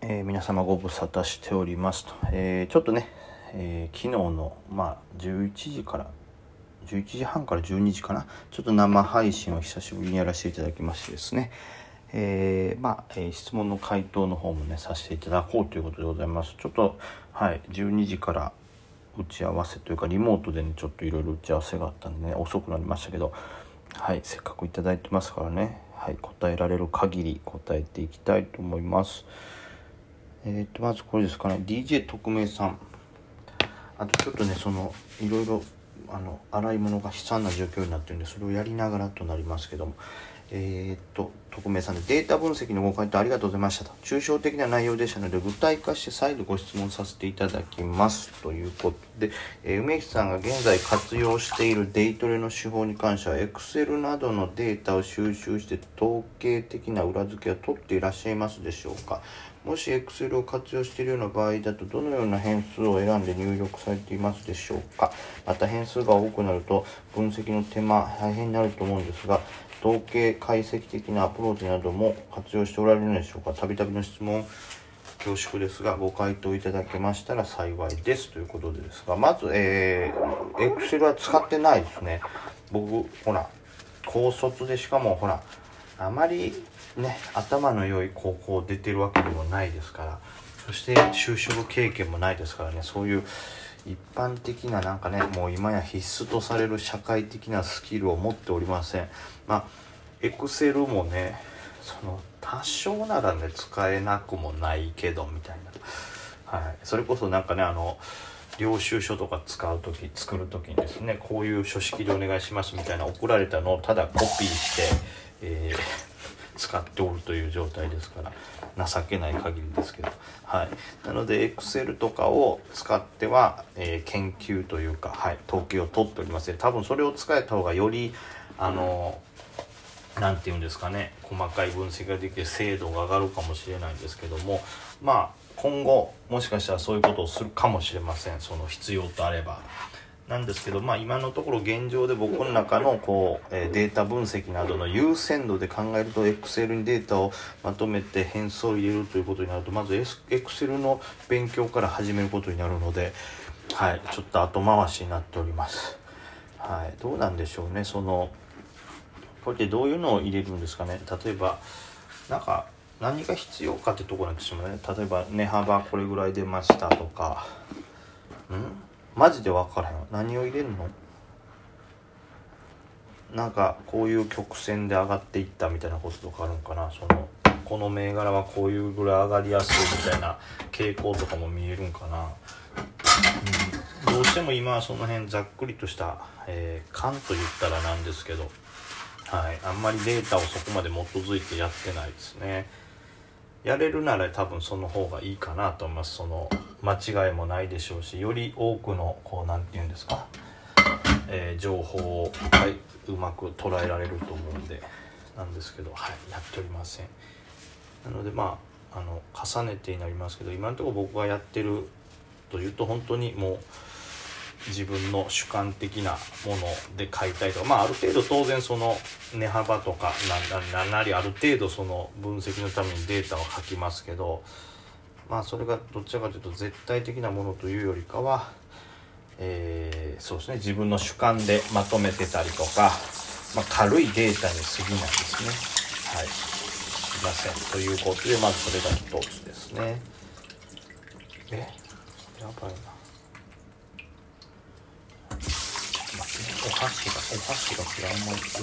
えー、皆様ご無沙汰しておりますと、えー、ちょっとね、えー、昨日の、まあ、11時から11時半から12時かな。ちょっと生配信を久しぶりにやらせていただきましてですね、えー、まあ、え質問の回答の方もねさせていただこうということでございます。ちょっとはい12時から打ち合わせというかリモートでねちょっといろいろ打ち合わせがあったんでね遅くなりましたけどはいせっかく頂いてますからねはい答えられる限り答えていきたいと思います。えっ、ー、とまずこれですかね。DJ 特命さん。あとちょっとねそのいろいろあの洗い物が悲惨な状況になってるんでそれをやりながらとなりますけども。えー、っと匿名さんでデータ分析のご回答ありがとうございましたと。抽象的な内容でしたので具体化して再度ご質問させていただきます。ということで、えー、梅木さんが現在活用しているデイトレの手法に関しては Excel などのデータを収集して統計的な裏付けを取っていらっしゃいますでしょうか。もし Excel を活用しているような場合だとどのような変数を選んで入力されていますでしょうか？また変数が多くなると分析の手間大変になると思うんですが統計解析的なアプローチなども活用しておられるのでしょうか？たびたびの質問恐縮ですがご回答いただけましたら幸いです。ということでですがまずえー、Excel は使ってないですね。僕ほら高卒でしかもほらあまりね頭の良い高校出てるわけでもないですから。そして就職経験もないですからね。そういう一般的ななんかねもう今や必須とされる社会的なスキルを持っておりません。まあエクセルもねその多少ならね使えなくもないけどみたいな、はい、それこそなんかねあの領収書とか使う時作る時にですねこういう書式でお願いしますみたいな送られたのをただコピーして、えー使っておるという状態ですから情けない限りですけど。はい。なので Excel とかを使っては、えー、研究というか、はい、統計を取っております。多分それを使えた方がよりあの何て言うんですかね細かい分析ができて精度が上がるかもしれないんですけどもまあ今後もしかしたらそういうことをするかもしれません。その必要とあれば。なんですけど、まあ、今のところ現状で僕の中のこう、えデータ分析などの優先度で考えると Excel にデータをまとめて変数を入れるということになるとまず Excel の勉強から始めることになるので、はい、ちょっと後回しになっております。はい、どうなんでしょうね。そのこれってどういうのを入れるんですかね。例えばなんか何が必要かってとこなんですよね。例えば値幅これぐらい出ましたとか。ん？マジで分からへん何を入れるの？なんかこういう曲線で上がっていったみたいなこととかあるんかな？そのこの銘柄はこういうぐらい上がりやすいみたいな傾向とかも見えるんかな、うん、どうしても今はその辺ざっくりとした、えー、勘と言ったらなんですけど、はい、あんまりデータをそこまで基づいてやってないですねやれるなら多分その方がいいかなと思います。その間違いもないでしょうしより多くのこう何て言うんですか、えー、情報を、はい、うまく捉えられると思うんでなんですけどはいやっておりません。なのでまああの重ねてになりますけど今のところ僕がやってるというと本当にもう自分の主観的なもので買いたいとかまあある程度当然その値幅とかななりある程度その分析のためにデータを書きますけどまあそれがどちらかというと絶対的なものというよりかは、えー、そうですね自分の主観でまとめてたりとか、まあ、軽いデータに過ぎないですね。はいすいませんということでまずそれが一つですね。え？やばいな。お箸がお箸がこれあんまり良くない。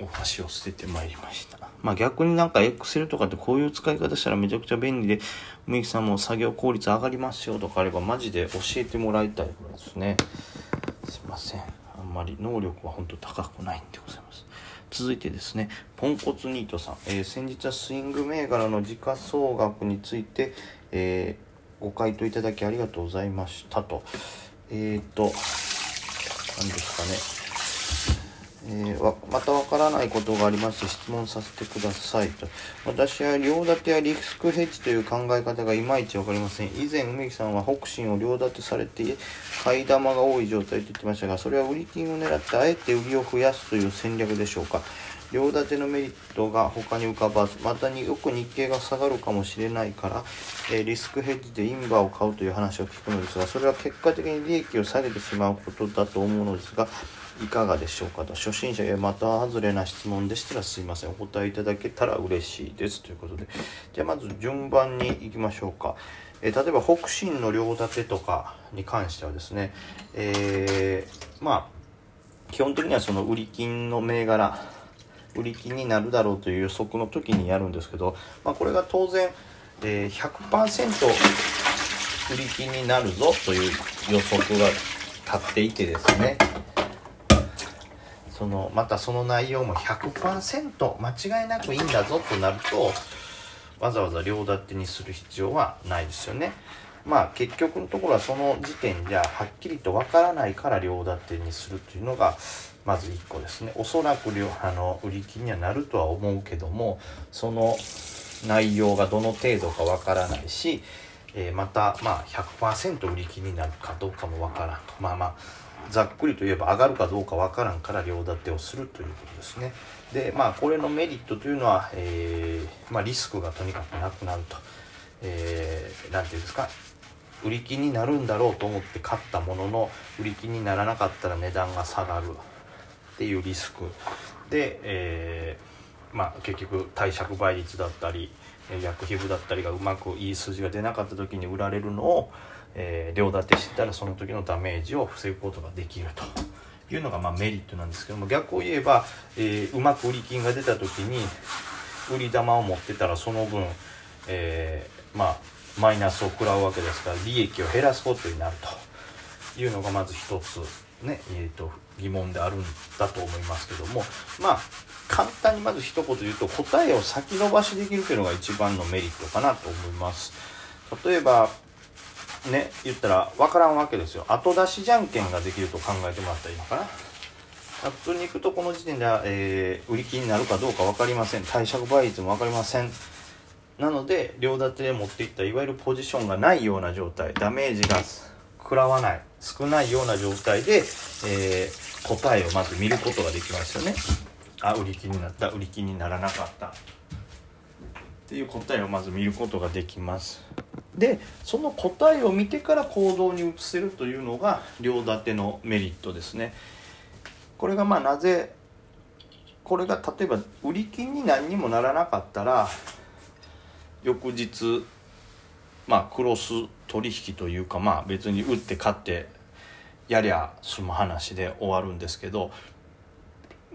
お箸を捨ててまいりました。まあ逆になんか Excel とかってこういう使い方したらめちゃくちゃ便利で梅木さんも作業効率上がりますよとかあればマジで教えてもらいたいぐらいですね。すいません。あんまり能力は本当高くないんでございます。続いてですね、ポンコツニートさん、えー、先日はスイング銘柄の時価総額について、えー、ご回答いただきありがとうございましたと。えっ、ー、と、何ですかね。えー、またわからないことがありまして質問させてくださいと。私は両立てやリスクヘッジという考え方がいまいち分かりません。以前、梅木さんは北進を両立てされて、買い玉が多い状態と言ってましたが、それは売り金を狙ってあえて売りを増やすという戦略でしょうか。両立てのメリットが他に浮かばず、またによく日経が下がるかもしれないから、えー、リスクヘッジでインバーを買うという話を聞くのですが、それは結果的に利益を下げてしまうことだと思うのですが、いかがでしょうかと。初心者やまた外れな質問でしたらすいません。お答えいただけたら嬉しいです。ということで。じゃあまず順番にいきましょうか、えー、例えば北進の両立てとかに関してはですねえー、まあ基本的にはその売り金の銘柄売り金になるだろうという予測の時にやるんですけど、まあ、これが当然、えー、100%売り金になるぞという予測が立っていてですねそのまたその内容も100%間違いなくいいんだぞとなるとわざわざ両立てにする必要はないですよね。まあ結局のところはその時点じゃはっきりとわからないから両立てにするというのがまず1個ですね。おそらく両あの売り金にはなるとは思うけどもその内容がどの程度かわからないし、えー、またまあ100%売り金になるかどうかもわからんとまあまあざっくりといえば上がるかどうかわからんから両立てをするということですね。でまあこれのメリットというのは、えー、まあ、リスクがとにかくなくなると、えー、て言うんですか売り金になるんだろうと思って買ったものの売り金にならなかったら値段が下がる。っていうリスク。で、えー、まあ、結局貸借倍率だったり薬費部だったりがうまくいい数字が出なかった時に売られるのをえー、両立てしてたらその時のダメージを防ぐことができると。いうのがまメリットなんですけども逆を言えば、えー、うまく売り金が出た時に売り玉を持ってたらその分、えー、まあマイナスを食らうわけですから利益を減らすことになるというのがまず一つね、えーと、疑問であるんだと思いますけどもまあ簡単にまず一言言うと答えを先延ばしできるというのが一番のメリットかなと思います。例えばね言ったら分からんわけですよ。後出しじゃんけんができると考えてもらったらいいのかな。普通に行くとこの時点では、えー、売り切りになるかどうか分かりません。貸借倍率も分かりません。なので両立てで持っていったいわゆるポジションがないような状態ダメージが食らわない少ないような状態で、えー、答えをまず見ることができますよね。あ売り切りになった売り切りにならなかったっていう答えをまず見ることができます。でその答えを見てから行動に移せるというのが両立てのメリットですね。これがまあなぜこれが例えば売り金に何にもならなかったら翌日まあクロス取引というかまあ別に売って買ってやりゃ済む話で終わるんですけど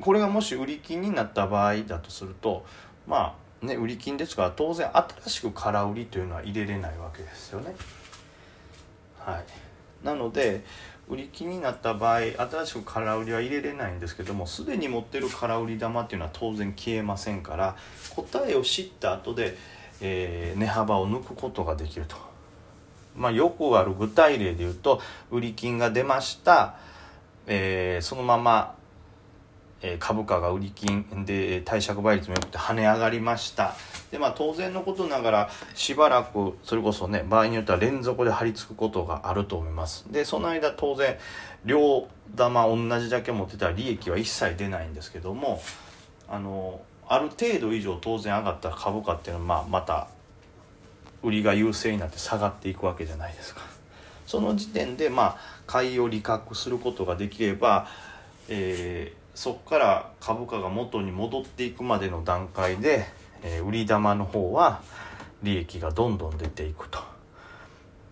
これがもし売り金になった場合だとするとまあね、売り金ですから当然新しく空売りというのは入れれないわけですよね。はい、なので売り金になった場合新しく空売りは入れれないんですけどもすでに持ってる空売り玉っていうのは当然消えませんから答えを知った後で、えー、値幅を抜くことができると。まあ、よくある具体例で言うと売り金が出ました、えー、そのままえ株価が売り金で貸借倍率も良くて跳ね上がりました。でまあ当然のことながらしばらくそれこそね場合によっては連続で張り付くことがあると思います。でその間当然両玉同じだけ持ってたら利益は一切出ないんですけどもあのある程度以上当然上がった株価っていうのは、まあ、また売りが優勢になって下がっていくわけじゃないですかその時点でまあ買いを利確することができれば、えーそこから株価が元に戻っていくまでの段階で、えー、売り玉の方は利益がどんどん出ていくと。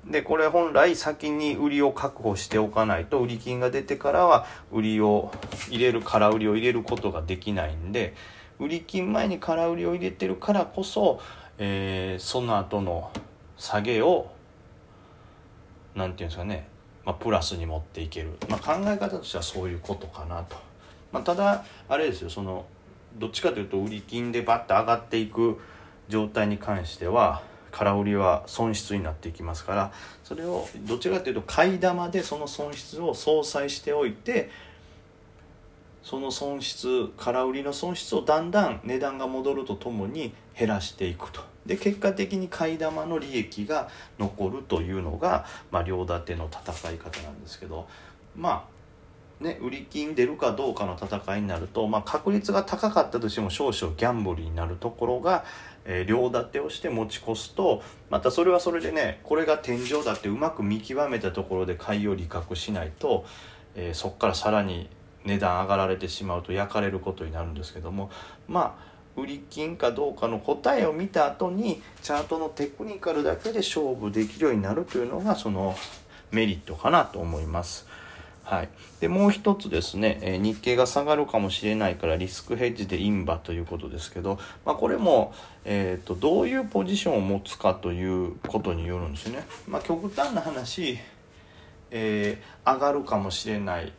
でこれ本来先に売りを確保しておかないと売り金が出てからは売りを入れる空売りを入れることができないんで売り金前に空売りを入れてるからこそ、えー、その後の下げを何て言うんですかね、まあ、プラスに持っていける、まあ、考え方としてはそういうことかなと。まあ、ただあれですよそのどっちかというと売り金でバッと上がっていく状態に関しては空売りは損失になっていきますからそれをどちらかというと買い玉でその損失を相殺しておいてその損失空売りの損失をだんだん値段が戻るとともに減らしていくと。で結果的に買い玉の利益が残るというのが、まあ、両立ての戦い方なんですけど。まあね売り金出るかどうかの戦いになると、まあ、確率が高かったとしても少々ギャンブルになるところが、えー、両立てをして持ち越すとまたそれはそれでねこれが天井だってうまく見極めたところで買いを利確しないと、えー、そこからさらに値段上がられてしまうと焼かれることになるんですけどもまあ売り金かどうかの答えを見た後にチャートのテクニカルだけで勝負できるようになるというのがそのメリットかなと思います。はい、でもう一つですね、え日経が下がるかもしれないからリスクヘッジでインバということですけど、まあ、これも、えーと、とどういうポジションを持つかということによるんですよね。まあ、極端な話、えー、上がるかもしれない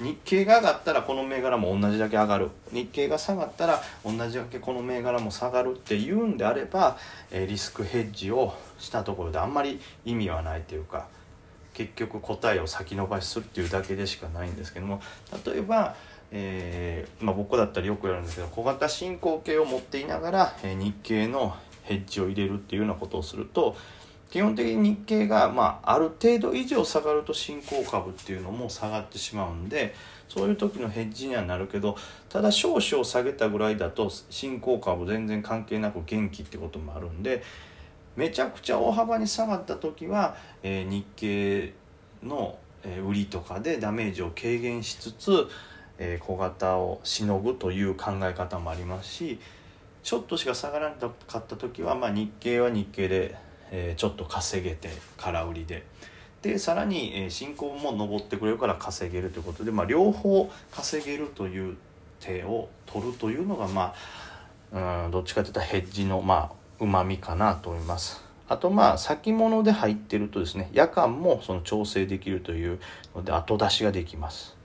日経が上がったらこの銘柄も同じだけ上がる。日経が下がったら同じだけこの銘柄も下がるっていうんであれば、えリスクヘッジをしたところであんまり意味はないというか結局答えを先延ばしするっていうだけでしかないんですけども例えば、えー、まあ、僕だったらよくやるんですけど小型進行形を持っていながら、え日経のヘッジを入れるっていうようなことをすると基本的に日経が、まあ、ある程度以上下がると新興株っていうのも下がってしまうんでそういう時のヘッジにはなるけどただ少々下げたぐらいだと新興株全然関係なく元気ってこともあるんでめちゃくちゃ大幅に下がった時は、えー、日経の、え売りとかでダメージを軽減しつつ、えー、小型をしのぐという考え方もありますしちょっとしか下がらなかった時は、まあ、日経は日経でえー、ちょっと稼げて空売りで。でさらに、えー、進行も上ってくれるから稼げるということで、まあ、両方稼げるという手を取るというのがまあうんどっちかというとヘッジのまあうまみかなと思います。あとまあ先物で入ってるとですね夜間もその調整できるというので後出しができます。